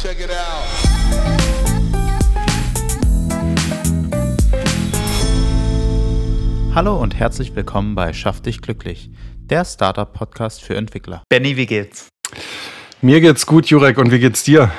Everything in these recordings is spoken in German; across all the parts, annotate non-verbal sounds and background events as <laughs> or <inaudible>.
Check it out. Hallo und herzlich willkommen bei Schaff dich glücklich, der Startup-Podcast für Entwickler. Benny, wie geht's? Mir geht's gut, Jurek, und wie geht's dir?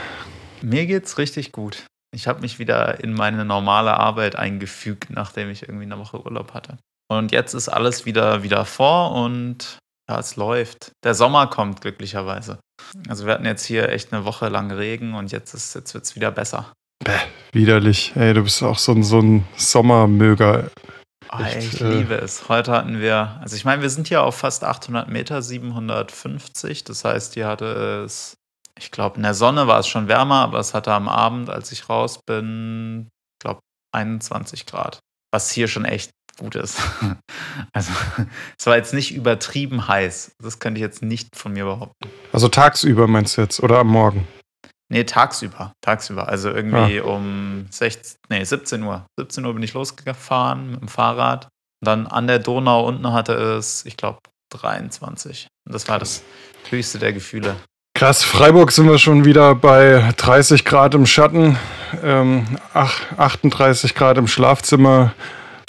Mir geht's richtig gut. Ich habe mich wieder in meine normale Arbeit eingefügt, nachdem ich irgendwie eine Woche Urlaub hatte. Und jetzt ist alles wieder wieder vor und ja, es läuft. Der Sommer kommt glücklicherweise. Also wir hatten jetzt hier echt eine Woche lang Regen und jetzt ist jetzt wird's wieder besser. Bäh, widerlich. Ey, du bist auch so ein, so ein Sommermöger. Ah, Echt, ich äh, liebe es. Heute hatten wir, also ich meine, wir sind hier auf fast 800 Meter, 750. Das heißt, hier hatte es, ich glaube, in der Sonne war es schon wärmer, aber es hatte am Abend, als ich raus bin, ich glaube, 21 Grad. Was hier schon echt gut ist. <laughs> Also, es war jetzt nicht übertrieben heiß. Das könnte ich jetzt nicht von mir behaupten. Also tagsüber meinst du jetzt oder am Morgen? Nee, tagsüber. Tagsüber. Also irgendwie um 16, nee, 17 Uhr. 17 Uhr bin ich losgefahren mit dem Fahrrad. Und dann an der Donau unten hatte es, ich glaube, 23. Und das war das höchste der Gefühle. Krass, Freiburg sind wir schon wieder bei 30 Grad im Schatten, ähm, ach- 38 Grad im Schlafzimmer,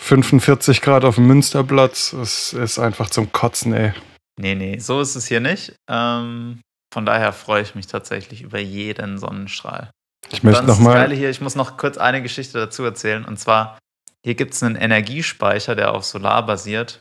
45 Grad auf dem Münsterplatz. Es ist einfach zum Kotzen, ey. Nee, nee, so ist es hier nicht. Ähm, von daher freue ich mich tatsächlich über jeden Sonnenstrahl. Ich möchte ist das Geile nochmal. hier, ich muss noch kurz eine Geschichte dazu erzählen. Und zwar, hier gibt es einen Energiespeicher, der auf Solar basiert.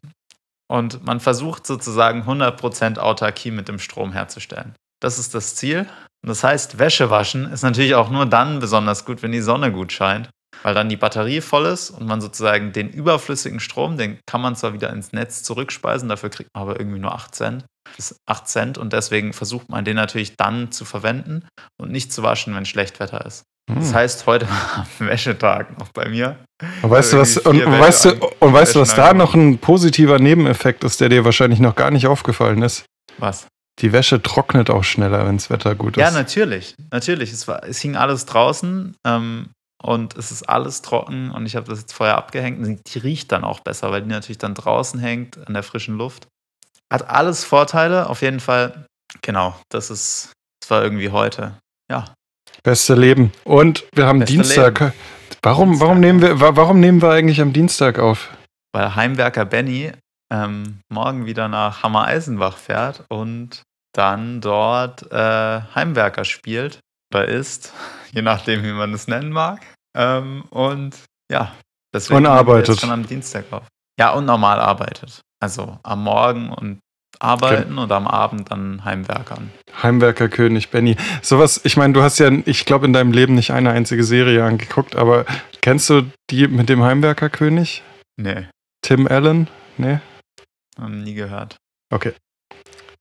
Und man versucht sozusagen 100% Autarkie mit dem Strom herzustellen. Das ist das Ziel. Und das heißt, Wäsche waschen ist natürlich auch nur dann besonders gut, wenn die Sonne gut scheint. Weil dann die Batterie voll ist und man sozusagen den überflüssigen Strom, den kann man zwar wieder ins Netz zurückspeisen, dafür kriegt man aber irgendwie nur 8 Cent. Das ist 8 Cent und deswegen versucht man den natürlich dann zu verwenden und nicht zu waschen, wenn schlecht Wetter ist. Das Hm. heißt, heute war <laughs> Wäschetag noch bei mir. Und weißt du, was, irgendwie und, weißt du, und weißt du, was da noch ein positiver Nebeneffekt ist, der dir wahrscheinlich noch gar nicht aufgefallen ist? Was? Die Wäsche trocknet auch schneller, wenn das Wetter gut ist. Ja, natürlich. Natürlich. Es, war, es hing alles draußen ähm, und es ist alles trocken und ich habe das jetzt vorher abgehängt. Und die riecht dann auch besser, weil die natürlich dann draußen hängt, an der frischen Luft. Hat alles Vorteile, auf jeden Fall. Genau, das ist, das war irgendwie heute. Ja, Beste Leben. Und wir haben Beste Dienstag. Warum, Dienstag, warum, nehmen wir, wa- warum nehmen wir eigentlich am Dienstag auf? weil Heimwerker Benny ähm, morgen wieder nach Hammer-Eisenbach fährt und dann dort äh, Heimwerker spielt oder ist, je nachdem, wie man es nennen mag. Ähm, und ja, deswegen Und arbeitet. Jetzt schon am Dienstag auf. Ja, und normal arbeitet. Also am Morgen und arbeiten und am Abend dann Heimwerkern. Heimwerkerkönig Benny. Sowas, ich meine, du hast ja, ich glaube, in deinem Leben nicht eine einzige Serie angeguckt, aber kennst du die mit dem Heimwerkerkönig? Nee, Tim Allen? Nee? noch nie gehört. Okay.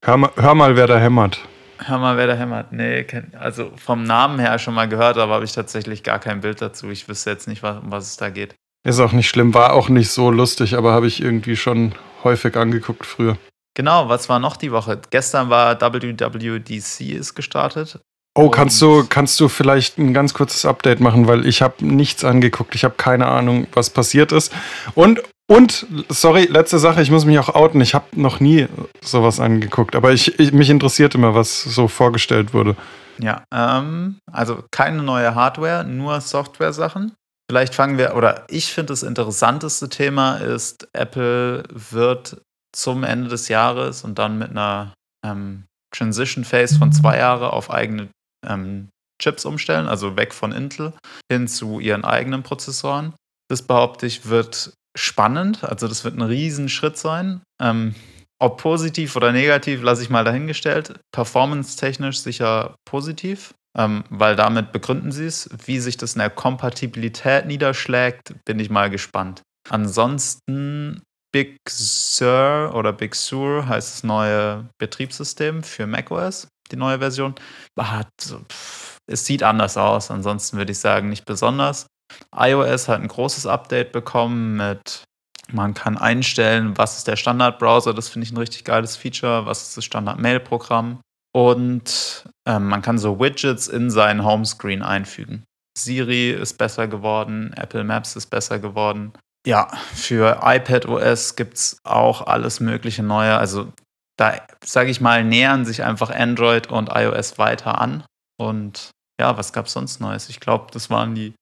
Hör mal, hör mal, wer da hämmert. Hör mal, wer da hämmert. Nee, also vom Namen her schon mal gehört, aber habe ich tatsächlich gar kein Bild dazu. Ich wüsste jetzt nicht, was, um was es da geht. Ist auch nicht schlimm, war auch nicht so lustig, aber habe ich irgendwie schon häufig angeguckt früher. Genau, was war noch die Woche? Gestern war WWDC ist gestartet. Oh, kannst du, kannst du vielleicht ein ganz kurzes Update machen, weil ich habe nichts angeguckt. Ich habe keine Ahnung, was passiert ist. Und, und, sorry, letzte Sache, ich muss mich auch outen. Ich habe noch nie sowas angeguckt, aber ich, ich, mich interessiert immer, was so vorgestellt wurde. Ja, ähm, also keine neue Hardware, nur Software-Sachen. Vielleicht fangen wir, oder ich finde das interessanteste Thema ist, Apple wird zum Ende des Jahres und dann mit einer ähm, Transition Phase von zwei Jahre auf eigene ähm, Chips umstellen, also weg von Intel hin zu ihren eigenen Prozessoren. Das behaupte ich wird spannend, also das wird ein Riesenschritt sein. Ähm, ob positiv oder negativ, lasse ich mal dahingestellt. Performance-technisch sicher positiv, ähm, weil damit begründen sie es. Wie sich das in der Kompatibilität niederschlägt, bin ich mal gespannt. Ansonsten Big Sur oder Big Sur heißt das neue Betriebssystem für macOS, die neue Version. Hat, pff, es sieht anders aus, ansonsten würde ich sagen, nicht besonders. iOS hat ein großes Update bekommen mit man kann einstellen, was ist der Standardbrowser, das finde ich ein richtig geiles Feature, was ist das Standard-Mail-Programm. Und ähm, man kann so Widgets in seinen Homescreen einfügen. Siri ist besser geworden, Apple Maps ist besser geworden. Ja, für iPad OS gibt es auch alles mögliche Neue. Also da, sage ich mal, nähern sich einfach Android und iOS weiter an. Und ja, was gab es sonst Neues? Ich glaube, das waren die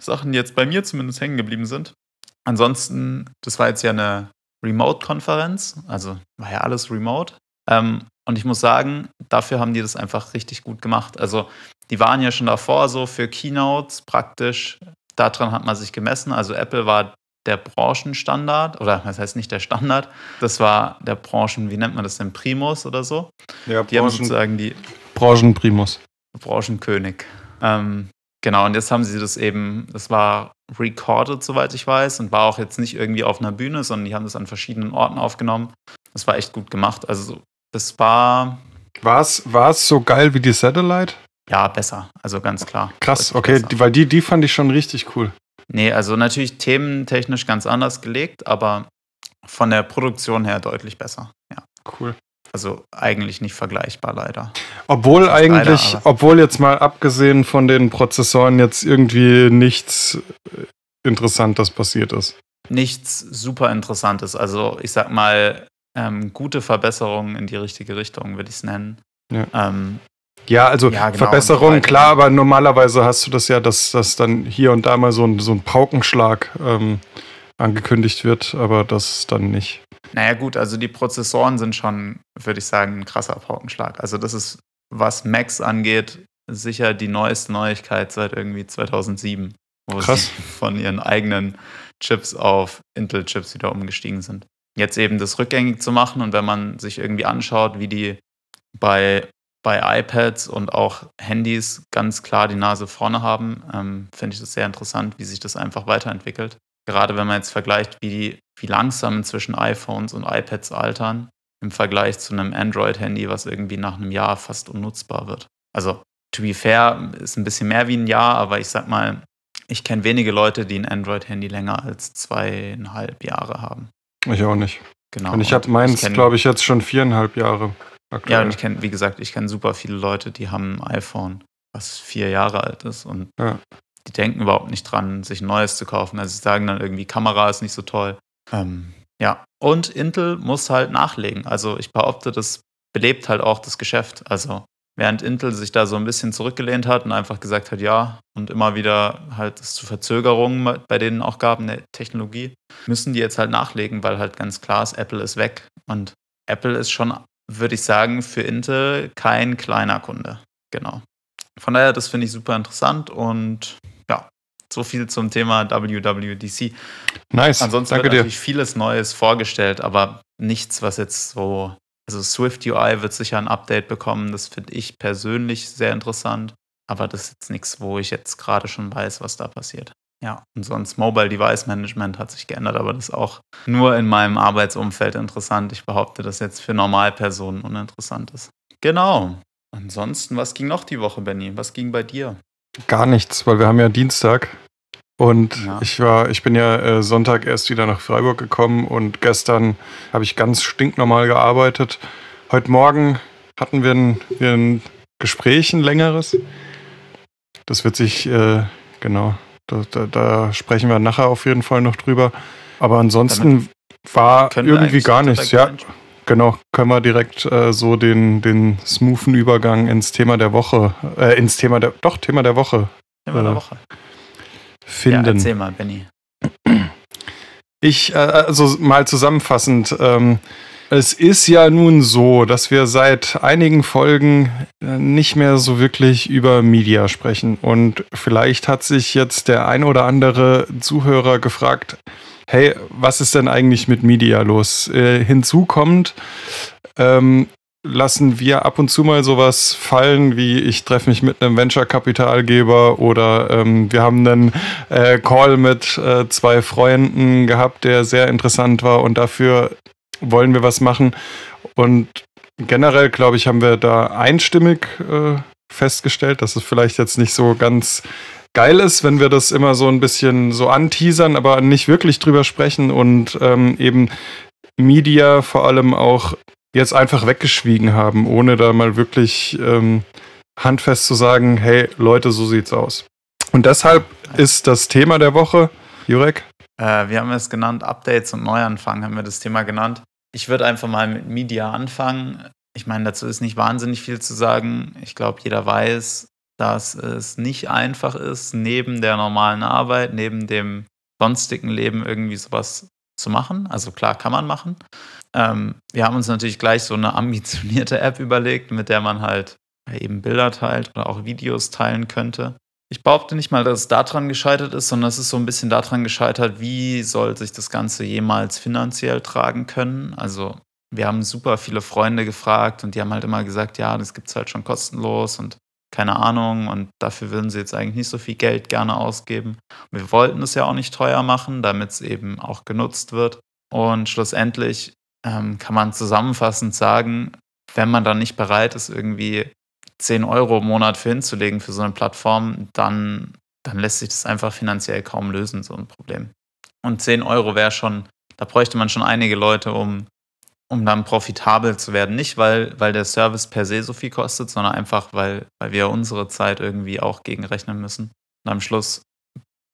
Sachen, die jetzt bei mir zumindest hängen geblieben sind. Ansonsten, das war jetzt ja eine Remote-Konferenz, also war ja alles remote. Ähm, und ich muss sagen, dafür haben die das einfach richtig gut gemacht. Also die waren ja schon davor so für Keynotes praktisch. Daran hat man sich gemessen. Also Apple war der Branchenstandard, oder was heißt nicht der Standard, das war der Branchen, wie nennt man das denn, Primus oder so? Ja, Die haben sozusagen die Branchenprimus. Branchenkönig. Ähm, genau, und jetzt haben sie das eben, das war recorded, soweit ich weiß, und war auch jetzt nicht irgendwie auf einer Bühne, sondern die haben das an verschiedenen Orten aufgenommen. Das war echt gut gemacht. Also das war War es so geil wie die Satellite? ja besser, also ganz klar. Krass, okay, die, weil die, die fand ich schon richtig cool. Nee, also natürlich thementechnisch ganz anders gelegt, aber von der Produktion her deutlich besser. Ja. Cool. Also eigentlich nicht vergleichbar, leider. Obwohl Das leider, eigentlich, aber- obwohl jetzt mal abgesehen von den Prozessoren jetzt irgendwie nichts äh, Interessantes passiert ist. Nichts super Interessantes. Also ich sag mal, ähm, gute Verbesserungen in die richtige Richtung, würde ich es nennen. Ja. Ähm, Ja, also Ja, genau, Verbesserung, und so klar, aber normalerweise hast du das ja, dass, dass dann hier und da mal so ein, so ein Paukenschlag ähm, angekündigt wird, aber das dann nicht. naja gut, also die Prozessoren sind schon, würde ich sagen, ein krasser Paukenschlag. Also das ist, was Macs angeht, sicher die neueste Neuigkeit seit irgendwie 2007, wo Krass. sie <laughs> von ihren eigenen Chips auf Intel-Chips wieder umgestiegen sind. Jetzt eben das rückgängig zu machen und wenn man sich irgendwie anschaut, wie die bei, bei iPads und auch Handys ganz klar die Nase vorne haben, ähm, finde ich das sehr interessant, wie sich das einfach weiterentwickelt. Gerade wenn man jetzt vergleicht, wie, wie langsam inzwischen iPhones und iPads altern, im Vergleich zu einem Android-Handy, was irgendwie nach einem Jahr fast unnutzbar wird. Also, to be fair, ist ein bisschen mehr wie ein Jahr, aber ich sag mal, ich kenne wenige Leute, die ein Android-Handy länger als zweieinhalb Jahre haben. Ich auch nicht. Genau. und ich habe meins, glaube ich, jetzt schon viereinhalb Jahre Ja, aktuell. und ich kenne, wie gesagt, ich kenne super viele Leute, die haben ein iPhone, was vier Jahre alt ist und Ja. Die denken überhaupt nicht dran, sich ein neues zu kaufen. Also sie sagen dann irgendwie, Kamera ist nicht so toll. Ähm, ja, und Intel muss halt nachlegen. Also ich behaupte, das belebt halt auch das Geschäft. Also während Intel sich da so ein bisschen zurückgelehnt hat und einfach gesagt hat, ja, und immer wieder halt es zu Verzögerungen bei denen auch gab in der Technologie, müssen die jetzt halt nachlegen, weil halt ganz klar ist, Apple ist weg. Und Apple ist schon, würde ich sagen, für Intel kein kleiner Kunde. Genau. Von daher, das finde ich super interessant und so viel zum Thema WWDC. nice, Ansonsten danke wird dir. natürlich vieles Neues vorgestellt, aber nichts, was jetzt so. Also Swift UI wird sicher ein Update bekommen. Das finde ich persönlich sehr interessant. Aber das ist jetzt nichts, wo ich jetzt gerade schon weiß, was da passiert. Ja, und sonst Mobile Device Management hat sich geändert, aber das ist auch nur in meinem Arbeitsumfeld interessant. Ich behaupte, dass jetzt für Normalpersonen uninteressant ist. Genau. Ansonsten, was ging noch die Woche, Benny? Was ging bei dir? Gar nichts, weil wir haben ja Dienstag. Und Ja. ich war, ich bin ja äh, Sonntag erst wieder nach Freiburg gekommen und gestern habe ich ganz stinknormal gearbeitet. Heute Morgen hatten wir ein, wir ein Gespräch, ein längeres. Das wird sich, äh, genau, da, da, da sprechen wir nachher auf jeden Fall noch drüber. Aber ansonsten war Können wir irgendwie gar nichts. Ja? Genau. Können wir direkt äh, so den, den smoothen Übergang ins Thema der Woche, äh, ins Thema der, doch, Thema der Woche Thema der äh, Woche. Ja, finden. erzähl mal, Benny. Ich, äh, also mal zusammenfassend, ähm, es ist ja nun so, dass wir seit einigen Folgen äh, nicht mehr so wirklich über Media sprechen. Und vielleicht hat sich jetzt der ein oder andere Zuhörer gefragt, hey, was ist denn eigentlich mit Media los? Äh, hinzu kommt, ähm, lassen wir ab und zu mal sowas fallen, wie ich treffe mich mit einem Venture-Kapitalgeber oder ähm, wir haben einen äh, Call mit äh, zwei Freunden gehabt, der sehr interessant war und dafür wollen wir was machen. Und generell, glaube ich, haben wir da einstimmig äh, festgestellt, dass es vielleicht jetzt nicht so ganz geil ist, wenn wir das immer so ein bisschen so anteasern, aber nicht wirklich drüber sprechen und ähm, eben Media vor allem auch jetzt einfach weggeschwiegen haben, ohne da mal wirklich ähm, handfest zu sagen, hey Leute, so sieht's aus. Und deshalb ist das Thema der Woche, Jurek, Äh, wir haben es genannt, Updates und Neuanfang haben wir das Thema genannt. Ich würde einfach mal mit Media anfangen. Ich meine, dazu ist nicht wahnsinnig viel zu sagen. Ich glaube, jeder weiß, dass es nicht einfach ist, neben der normalen Arbeit, neben dem sonstigen Leben irgendwie sowas zu machen. Also klar kann man machen. Ähm, wir haben uns natürlich gleich so eine ambitionierte App überlegt, mit der man halt eben Bilder teilt oder auch Videos teilen könnte. Ich behaupte nicht mal, dass es daran gescheitert ist, sondern es ist so ein bisschen daran gescheitert, wie soll sich das Ganze jemals finanziell tragen können. Also wir haben super viele Freunde gefragt und die haben halt immer gesagt, ja, das gibt es halt schon kostenlos und keine Ahnung und dafür würden sie jetzt eigentlich nicht so viel Geld gerne ausgeben. Wir wollten es ja auch nicht teuer machen, damit es eben auch genutzt wird. Und schlussendlich ähm, kann man zusammenfassend sagen, wenn man dann nicht bereit ist, irgendwie 10 Euro im Monat für hinzulegen für so eine Plattform, dann, dann lässt sich das einfach finanziell kaum lösen, so ein Problem. Und 10 Euro wäre schon, da bräuchte man schon einige Leute, um um dann profitabel zu werden. Nicht, weil, weil der Service per se so viel kostet, sondern einfach, weil, weil wir unsere Zeit irgendwie auch gegenrechnen müssen. Und am Schluss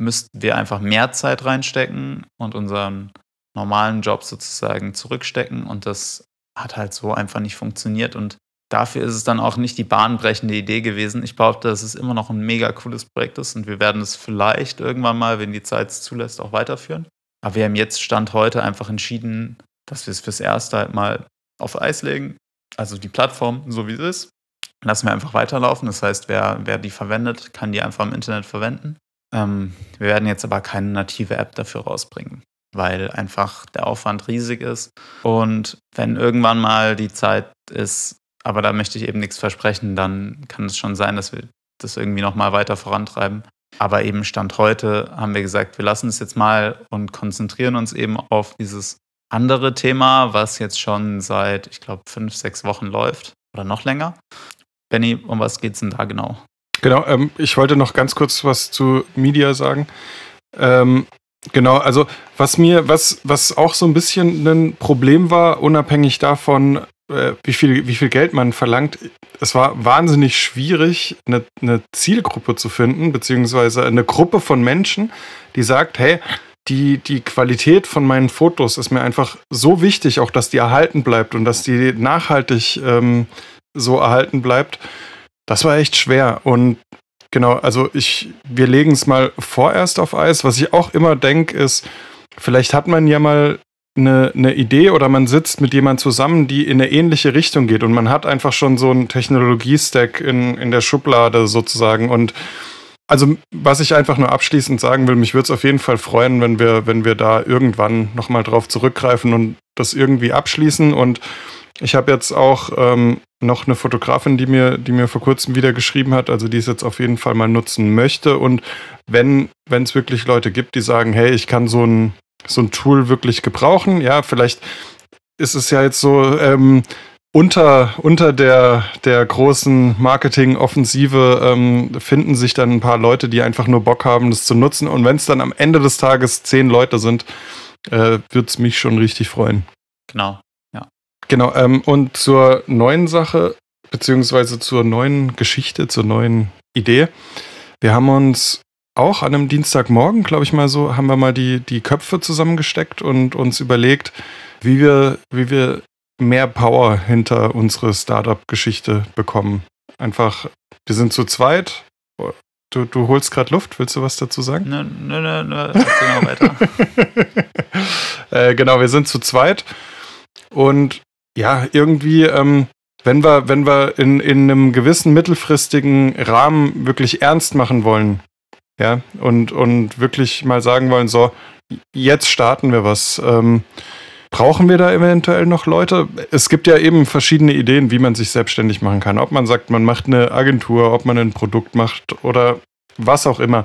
müssten wir einfach mehr Zeit reinstecken und unseren normalen Job sozusagen zurückstecken. Und das hat halt so einfach nicht funktioniert. Und dafür ist es dann auch nicht die bahnbrechende Idee gewesen. Ich behaupte, dass es immer noch ein mega cooles Projekt ist und wir werden es vielleicht irgendwann mal, wenn die Zeit es zulässt, auch weiterführen. Aber wir haben jetzt Stand heute einfach entschieden, dass wir es fürs Erste halt mal auf Eis legen. Also die Plattform, so wie es ist, lassen wir einfach weiterlaufen. Das heißt, wer, wer die verwendet, kann die einfach im Internet verwenden. Ähm, wir werden jetzt aber keine native App dafür rausbringen, weil einfach der Aufwand riesig ist. Und wenn irgendwann mal die Zeit ist, aber da möchte ich eben nichts versprechen, dann kann es schon sein, dass wir das irgendwie nochmal weiter vorantreiben. Aber eben Stand heute haben wir gesagt, wir lassen es jetzt mal und konzentrieren uns eben auf dieses andere Thema, was jetzt schon seit, ich glaube, fünf, sechs Wochen läuft oder noch länger. Benny, um was geht es denn da genau? Genau, ähm, ich wollte noch ganz kurz was zu Media sagen. Ähm, genau, also was mir, was, was auch so ein bisschen ein Problem war, unabhängig davon, äh, wie, viel, wie viel Geld man verlangt, es war wahnsinnig schwierig, eine, eine Zielgruppe zu finden, beziehungsweise eine Gruppe von Menschen, die sagt, hey, die, die Qualität von meinen Fotos ist mir einfach so wichtig, auch dass die erhalten bleibt und dass die nachhaltig ähm, so erhalten bleibt. Das war echt schwer. Und genau, also ich, wir legen es mal vorerst auf Eis. Was ich auch immer denke, ist, vielleicht hat man ja mal eine, eine Idee oder man sitzt mit jemandem zusammen, die in eine ähnliche Richtung geht und man hat einfach schon so einen Technologiestack in, in der Schublade sozusagen und also, was ich einfach nur abschließend sagen will, mich würde es auf jeden Fall freuen, wenn wir, wenn wir da irgendwann nochmal drauf zurückgreifen und das irgendwie abschließen. Und ich habe jetzt auch ähm, noch eine Fotografin, die mir, die mir vor kurzem wieder geschrieben hat, also die es jetzt auf jeden Fall mal nutzen möchte. Und wenn es wirklich Leute gibt, die sagen, hey, ich kann so ein, so ein Tool wirklich gebrauchen, ja, vielleicht ist es ja jetzt so, ähm, unter, unter der, der großen Marketing-Offensive ähm, finden sich dann ein paar Leute, die einfach nur Bock haben, das zu nutzen. Und wenn es dann am Ende des Tages zehn Leute sind, äh, würde es mich schon richtig freuen. Genau, ja. Genau, ähm, und zur neuen Sache, beziehungsweise zur neuen Geschichte, zur neuen Idee. Wir haben uns auch an einem Dienstagmorgen, glaube ich mal so, haben wir mal die, die Köpfe zusammengesteckt und uns überlegt, wie wir, wie wir mehr Power hinter unsere Startup-Geschichte bekommen. Einfach, wir sind zu zweit. Du, du holst gerade Luft, willst du was dazu sagen? Nö, nö, nö, nö. Genau, weiter. <laughs> äh, genau, wir sind zu zweit. Und ja, irgendwie, ähm, wenn wir, wenn wir in, in einem gewissen mittelfristigen Rahmen wirklich ernst machen wollen, ja, und, und wirklich mal sagen wollen, so, jetzt starten wir was. Ähm, Brauchen wir da eventuell noch Leute? Es gibt ja eben verschiedene Ideen, wie man sich selbstständig machen kann. Ob man sagt, man macht eine Agentur, ob man ein Produkt macht oder was auch immer.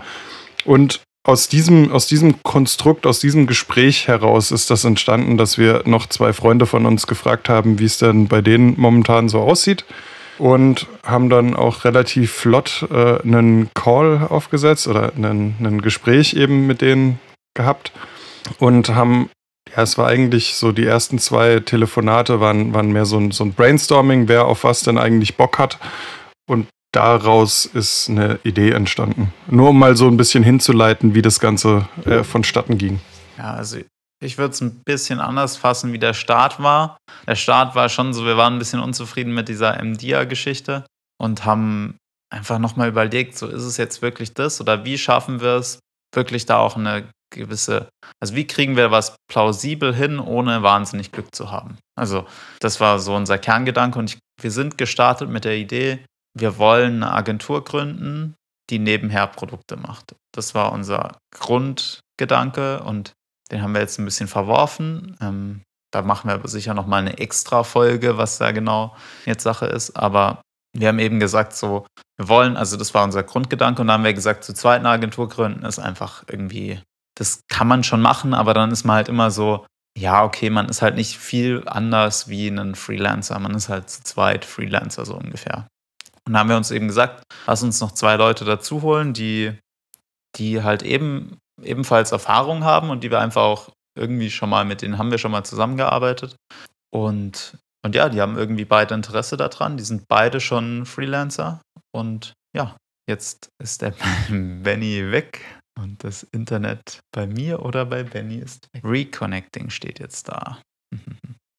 Und aus diesem, aus diesem Konstrukt, aus diesem Gespräch heraus ist das entstanden, dass wir noch zwei Freunde von uns gefragt haben, wie es denn bei denen momentan so aussieht. Und haben dann auch relativ flott äh, einen Call aufgesetzt oder ein Gespräch eben mit denen gehabt und haben ja, es war eigentlich so, die ersten zwei Telefonate waren, waren mehr so ein, so ein Brainstorming, wer auf was denn eigentlich Bock hat. Und daraus ist eine Idee entstanden. Nur um mal so ein bisschen hinzuleiten, wie das Ganze äh, vonstatten ging. Ja, also ich würde es ein bisschen anders fassen, wie der Start war. Der Start war schon so, wir waren ein bisschen unzufrieden mit dieser MDIA-Geschichte und haben einfach nochmal überlegt, so ist es jetzt wirklich das oder wie schaffen wir es, wirklich da auch eine gewisse, also wie kriegen wir was plausibel hin, ohne wahnsinnig Glück zu haben. Also das war so unser Kerngedanke und ich, wir sind gestartet mit der Idee, wir wollen eine Agentur gründen, die nebenher Produkte macht. Das war unser Grundgedanke und den haben wir jetzt ein bisschen verworfen. Ähm, da machen wir sicher nochmal eine extra Folge, was da genau jetzt Sache ist. Aber wir haben eben gesagt, so, wir wollen, also das war unser Grundgedanke und dann haben wir gesagt, zu zweit eine Agentur gründen ist einfach irgendwie, das kann man schon machen, aber dann ist man halt immer so, ja, okay, man ist halt nicht viel anders wie ein Freelancer. Man ist halt zu zweit Freelancer so ungefähr. Und da haben wir uns eben gesagt, lass uns noch zwei Leute dazu holen, die, die halt eben ebenfalls Erfahrung haben und die wir einfach auch irgendwie schon mal, mit denen haben wir schon mal zusammengearbeitet. Und, und ja, die haben irgendwie beide Interesse daran. Die sind beide schon Freelancer. Und ja, jetzt ist der <laughs> Benny weg und das Internet bei mir oder bei Benny ist weg. Reconnecting steht jetzt da. <laughs>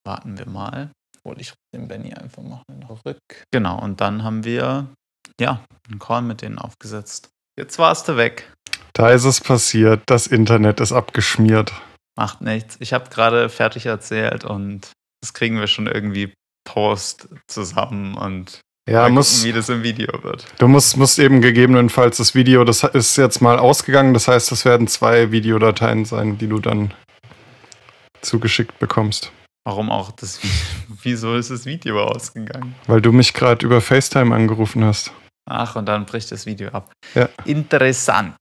Warten wir mal. Hol ich den Benny einfach mal zurück. Genau, und dann haben wir ja einen Call mit denen aufgesetzt. Jetzt warst du weg. Da ist es passiert. Das Internet ist abgeschmiert. Macht nichts. Ich habe gerade fertig erzählt und das kriegen wir schon irgendwie Post zusammen und ja, mal muss, gucken, wie das im Video wird. du musst, musst eben gegebenenfalls das Video, das ist jetzt mal ausgegangen, das heißt, das werden zwei Videodateien sein, die du dann zugeschickt bekommst. Warum auch das <laughs> Wieso ist das Video ausgegangen? Weil du mich gerade über FaceTime angerufen hast. Ach, und dann bricht das Video ab. Ja. Interessant.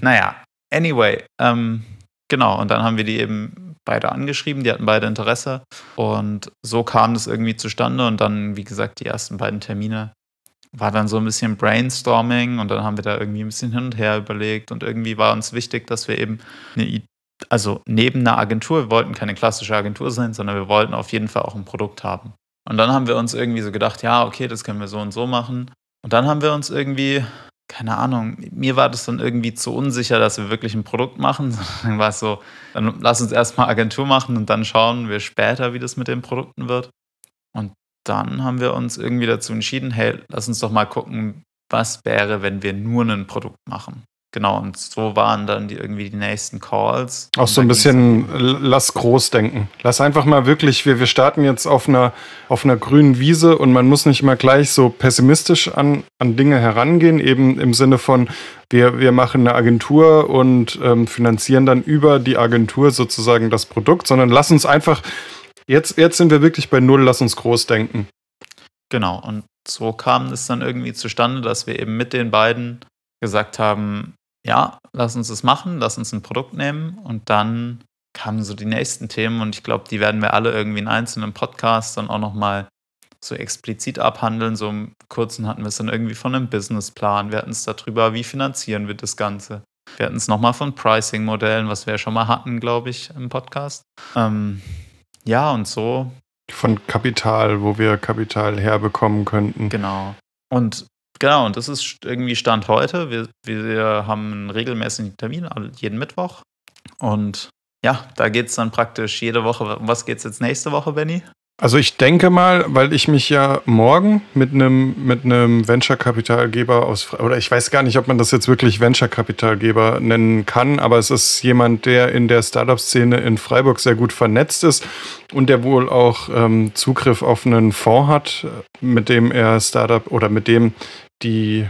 Naja, anyway, ähm, genau, und dann haben wir die eben beide angeschrieben, die hatten beide Interesse. Und so kam das irgendwie zustande. Und dann, wie gesagt, die ersten beiden Termine war dann so ein bisschen Brainstorming und dann haben wir da irgendwie ein bisschen hin und her überlegt. Und irgendwie war uns wichtig, dass wir eben eine also neben einer Agentur, wir wollten keine klassische Agentur sein, sondern wir wollten auf jeden Fall auch ein Produkt haben. Und dann haben wir uns irgendwie so gedacht, ja, okay, das können wir so und so machen. Und dann haben wir uns irgendwie, keine Ahnung, mir war das dann irgendwie zu unsicher, dass wir wirklich ein Produkt machen. <laughs> Dann war es so, dann lass uns erstmal Agentur machen und dann schauen wir später, wie das mit den Produkten wird. Und dann haben wir uns irgendwie dazu entschieden, hey, lass uns doch mal gucken, was wäre, wenn wir nur ein Produkt machen. Genau, und so waren dann die, irgendwie die nächsten Calls. Auch so ein bisschen, lass groß denken. Lass einfach mal wirklich, wir, wir starten jetzt auf einer, auf einer grünen Wiese und man muss nicht immer gleich so pessimistisch an, an Dinge herangehen, eben im Sinne von, wir, wir machen eine Agentur und ähm, finanzieren dann über die Agentur sozusagen das Produkt, sondern lass uns einfach, jetzt, jetzt sind wir wirklich bei Null, lass uns groß denken. Genau, und so kam es dann irgendwie zustande, dass wir eben mit den beiden gesagt haben, ja, lass uns das machen, lass uns ein Produkt nehmen und dann kamen so die nächsten Themen und ich glaube, die werden wir alle irgendwie in einzelnen Podcasts dann auch nochmal so explizit abhandeln. So im Kurzen hatten wir es dann irgendwie von einem Businessplan, wir hatten es darüber, wie finanzieren wir das Ganze. Wir hatten es nochmal von Pricing-Modellen, was wir ja schon mal hatten, glaube ich, im Podcast. Ähm, ja, und so Von Kapital, wo wir Kapital herbekommen könnten. Genau. Und genau, und das ist irgendwie Stand heute. Wir, wir haben einen regelmäßigen Termin, jeden Mittwoch. Und ja, da geht es dann praktisch jede Woche. Um was geht es jetzt nächste Woche, Benny? Also ich denke mal, weil ich mich ja morgen mit einem mit einem Venture-Kapitalgeber aus oder ich weiß gar nicht, ob man das jetzt wirklich Venture-Kapitalgeber nennen kann, aber es ist jemand, der in der Startup-Szene in Freiburg sehr gut vernetzt ist und der wohl auch ähm, Zugriff auf einen Fonds hat, mit dem er Startup oder mit dem die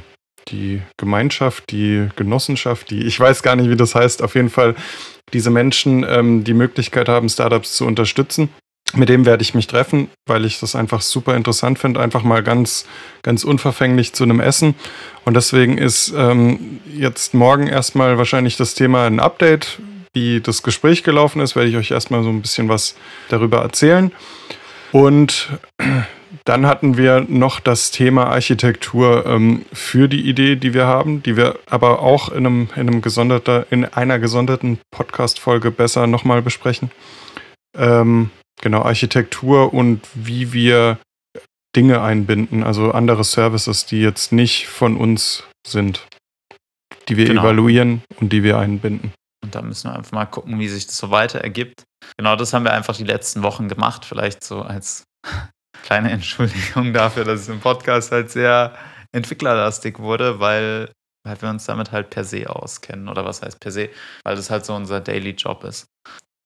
die Gemeinschaft, die Genossenschaft, die ich weiß gar nicht, wie das heißt, auf jeden Fall diese Menschen ähm, die Möglichkeit haben, Startups zu unterstützen. Mit dem werde ich mich treffen, weil ich das einfach super interessant finde. Einfach mal ganz, ganz unverfänglich zu einem Essen. Und deswegen ist ähm, jetzt morgen erstmal wahrscheinlich das Thema ein Update. Wie das Gespräch gelaufen ist, werde ich euch erstmal so ein bisschen was darüber erzählen. Und <clears throat> dann hatten wir noch das Thema Architektur ähm, für die Idee, die wir haben, die wir aber auch in, einem, in, einem gesonderter, in einer gesonderten Podcast-Folge besser nochmal besprechen. Ähm, genau, Architektur und wie wir Dinge einbinden, also andere Services, die jetzt nicht von uns sind, die wir Genau. evaluieren und die wir einbinden. Und da müssen wir einfach mal gucken, wie sich das so weiter ergibt. Genau das haben wir einfach die letzten Wochen gemacht. Vielleicht so als <laughs> kleine Entschuldigung dafür, dass es im Podcast halt sehr entwicklerlastig wurde, weil, weil wir uns damit halt per se auskennen. Oder was heißt per se? Weil das halt so unser Daily Job ist.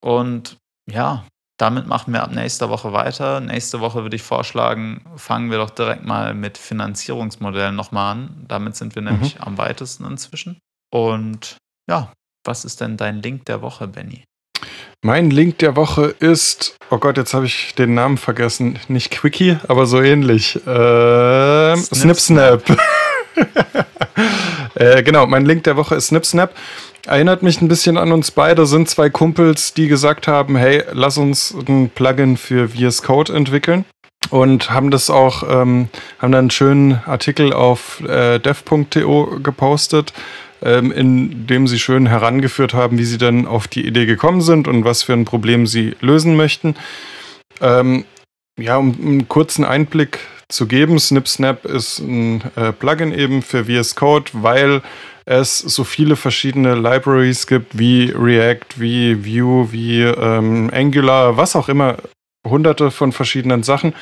Und ja, damit machen wir ab nächster Woche weiter. Nächste Woche würde ich vorschlagen, fangen wir doch direkt mal mit Finanzierungsmodellen nochmal an. Damit sind wir nämlich mhm. am weitesten inzwischen. Und ja, was ist denn dein Link der Woche, Benny? Mein Link der Woche ist, oh Gott, jetzt habe ich den Namen vergessen. Nicht Quickie, aber so ähnlich. Ähm, Snip Snap. <laughs> äh, genau, mein Link der Woche ist Snip Snap. Erinnert mich ein bisschen an uns beide, sind zwei Kumpels, die gesagt haben, hey, lass uns ein Plugin für VS Code entwickeln. Und haben das auch, ähm, haben dann einen schönen Artikel auf äh, dev.to gepostet, ähm, in dem sie schön herangeführt haben, wie sie dann auf die Idee gekommen sind und was für ein Problem sie lösen möchten. Ähm, ja, um einen kurzen Einblick zu geben, SnipSnap ist ein äh, Plugin eben für VS Code, weil es so viele verschiedene Libraries gibt, wie React, wie Vue, wie ähm, Angular, was auch immer, hunderte von verschiedenen Sachen.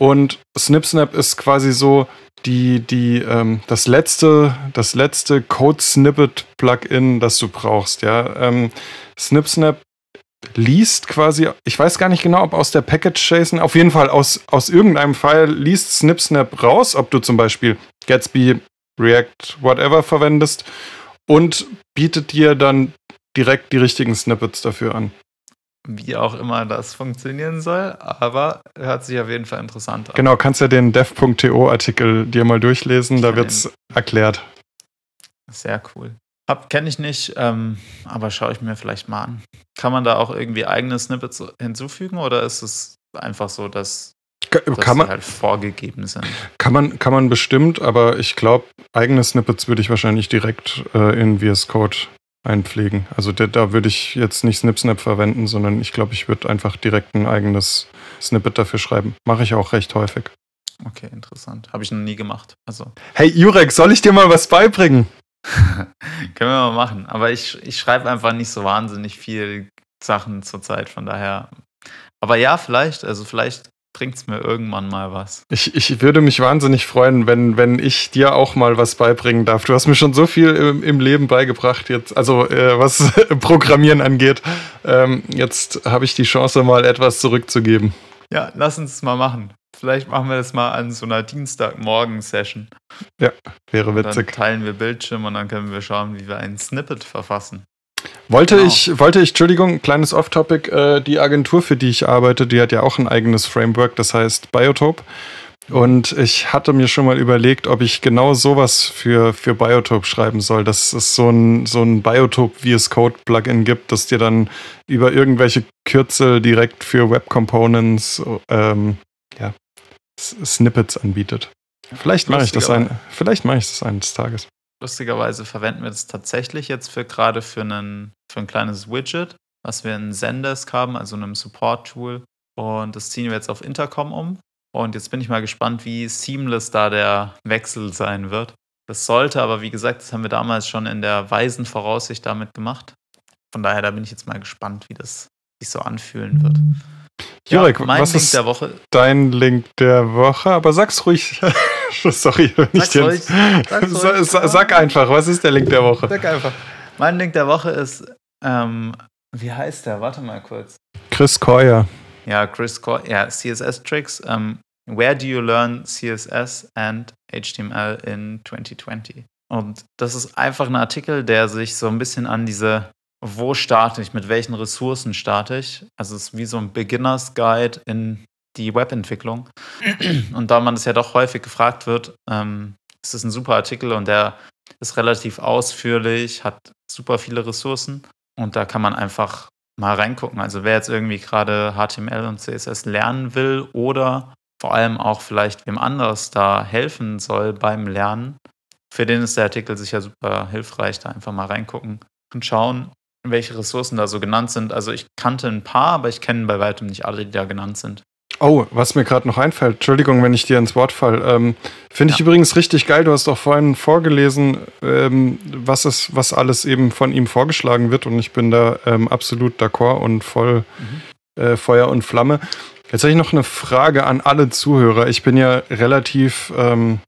Und SnipSnap ist quasi so die, die, ähm, das letzte, das letzte Code-Snippet-Plugin, das du brauchst. Ja? Ähm, SnipSnap liest quasi, ich weiß gar nicht genau, ob aus der Package-JSON, auf jeden Fall aus, aus irgendeinem File liest SnipSnap raus, ob du zum Beispiel Gatsby React, whatever verwendest und bietet dir dann direkt die richtigen Snippets dafür an. Wie auch immer das funktionieren soll, aber hört sich auf jeden Fall interessant an. Genau, kannst ja den dev.to-Artikel dir mal durchlesen, da wird es erklärt. Sehr cool. Hab kenne ich nicht, ähm, aber schaue ich mir vielleicht mal an. Kann man da auch irgendwie eigene Snippets hinzufügen oder ist es einfach so, dass kann, dass man, halt vorgegeben sind. Kann man, kann man bestimmt, aber ich glaube, eigene Snippets würde ich wahrscheinlich direkt äh, in VS Code einpflegen. Also da, da würde ich jetzt nicht SnipSnap verwenden, sondern ich glaube, ich würde einfach direkt ein eigenes Snippet dafür schreiben. Mache ich auch recht häufig. Okay, interessant. Habe ich noch nie gemacht. Also. Hey Jurek, soll ich dir mal was beibringen? <laughs> Können wir mal machen. Aber ich, ich schreibe einfach nicht so wahnsinnig viel Sachen zurzeit, von daher. Aber ja, vielleicht. Also vielleicht bringt es mir irgendwann mal was. Ich, ich würde mich wahnsinnig freuen, wenn, wenn ich dir auch mal was beibringen darf. Du hast mir schon so viel im, im Leben beigebracht, jetzt, also äh, was <laughs> Programmieren angeht. Ähm, jetzt habe ich die Chance, mal etwas zurückzugeben. Ja, lass uns es mal machen. Vielleicht machen wir das mal an so einer Dienstagmorgen-Session. Ja, wäre witzig. Dann teilen wir Bildschirm und dann können wir schauen, wie wir ein Snippet verfassen. Wollte genau. ich, wollte ich, Entschuldigung, kleines Off-Topic, äh, die Agentur, für die ich arbeite, die hat ja auch ein eigenes Framework, das heißt Biotope. Und ich hatte mir schon mal überlegt, ob ich genau sowas für, für Biotope schreiben soll, dass es so ein, so ein Biotope VS Code Plugin gibt, das dir dann über irgendwelche Kürzel direkt für Web Components ähm, Snippets anbietet. Vielleicht mache ich das ein, vielleicht mache ich das eines Tages. Lustigerweise verwenden wir das tatsächlich jetzt für gerade für, einen, für ein kleines Widget, was wir in Zendesk haben, also einem Support-Tool. Und das ziehen wir jetzt auf Intercom um. Und jetzt bin ich mal gespannt, wie seamless da der Wechsel sein wird. Das sollte aber, wie gesagt, das haben wir damals schon in der weisen Voraussicht damit gemacht. Von daher, da bin ich jetzt mal gespannt, wie das sich so anfühlen wird. Jurek, ja, was Link ist der Woche? dein Link der Woche? Aber sag's ruhig. <laughs> Sorry, nicht sag's ruhig. Sag's ruhig. Sag einfach, was ist der Link der Woche? Sag einfach. Mein Link der Woche ist, ähm, wie heißt der? Warte mal kurz. Chris Coyer. Ja, Chris Coyer. Ja, CSS Tricks. Ähm, Where do you learn CSS and HTML in 2020? Und das ist einfach ein Artikel, der sich so ein bisschen an diese, wo starte ich, mit welchen Ressourcen starte ich? Also es ist wie so ein Beginners Guide in die Webentwicklung. <clears throat> Und da man es ja doch häufig gefragt wird, ähm, ist es ein super Artikel und der ist relativ ausführlich, hat super viele Ressourcen und da kann man einfach mal reingucken. Also wer jetzt irgendwie gerade HTML und CSS lernen will oder vor allem auch vielleicht wem anders da helfen soll beim Lernen, für den ist der Artikel sicher super hilfreich, da einfach mal reingucken und schauen, welche Ressourcen da so genannt sind. Also ich kannte ein paar, aber ich kenne bei weitem nicht alle, die da genannt sind. Oh, was mir gerade noch einfällt, Entschuldigung, wenn ich dir ins Wort fall. Ähm, Finde ich ja. übrigens richtig geil. Du hast auch vorhin vorgelesen, ähm, was, es, was alles eben von ihm vorgeschlagen wird. Und ich bin da ähm, absolut d'accord und voll mhm. äh, Feuer und Flamme. Jetzt habe ich noch eine Frage an alle Zuhörer. Ich bin ja relativ ähm,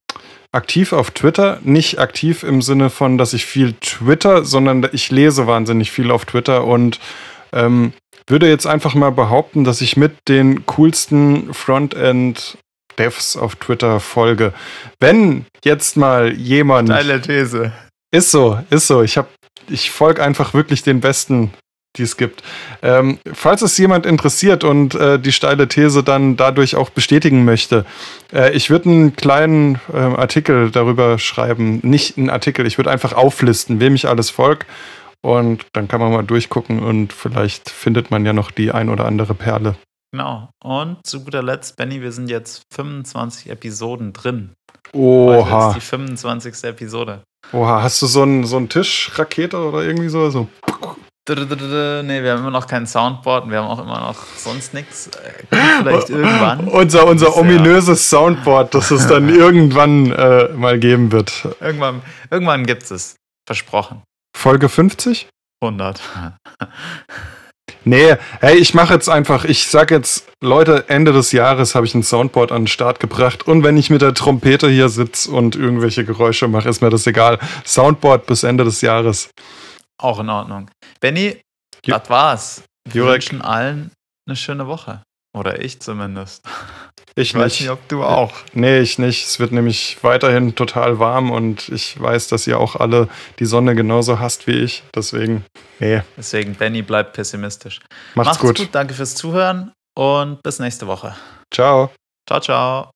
aktiv auf Twitter. Nicht aktiv im Sinne von, dass ich viel Twitter, sondern ich lese wahnsinnig viel auf Twitter und ähm, würde jetzt einfach mal behaupten, dass ich mit den coolsten Frontend-Devs auf Twitter folge. Wenn jetzt mal jemand. Steile These. Ist so, ist so. Ich, hab, ich folge einfach wirklich den besten die es gibt. Ähm, falls es jemand interessiert und äh, die steile These dann dadurch auch bestätigen möchte, äh, ich würde einen kleinen äh, Artikel darüber schreiben. Nicht einen Artikel, ich würde einfach auflisten, wem ich alles folge. Und dann kann man mal durchgucken und vielleicht findet man ja noch die ein oder andere Perle. Genau. Und zu guter Letzt, Benny, wir sind jetzt 25 Episoden drin. Oha. Heute ist die 25. Episode. Oha, hast du so einen so einen Tischrakete oder irgendwie so? so? Nee, wir haben immer noch kein Soundboard und wir haben auch immer noch sonst nichts. Äh, vielleicht <laughs> irgendwann. Unser, unser ominöses Soundboard, das es dann <laughs> irgendwann äh, mal geben wird. Irgendwann, irgendwann gibt es. Versprochen. Folge 50? 100. <laughs> Nee, hey, ich mache jetzt einfach, ich sag jetzt, Leute, Ende des Jahres habe ich ein Soundboard an den Start gebracht und wenn ich mit der Trompete hier sitze und irgendwelche Geräusche mache, ist mir das egal. Soundboard bis Ende des Jahres. Auch in Ordnung. Benny, das war's. Wir Jurek. wünschen allen eine schöne Woche. Oder ich zumindest. Ich Ich weiß nicht, ob du auch. Nee, ich nicht. Es wird nämlich weiterhin total warm und ich weiß, dass ihr auch alle die Sonne genauso hasst wie ich. Deswegen, nee, Deswegen, Benny, bleib pessimistisch. macht's, gut. Danke fürs Zuhören und bis nächste Woche. Ciao. Ciao, ciao.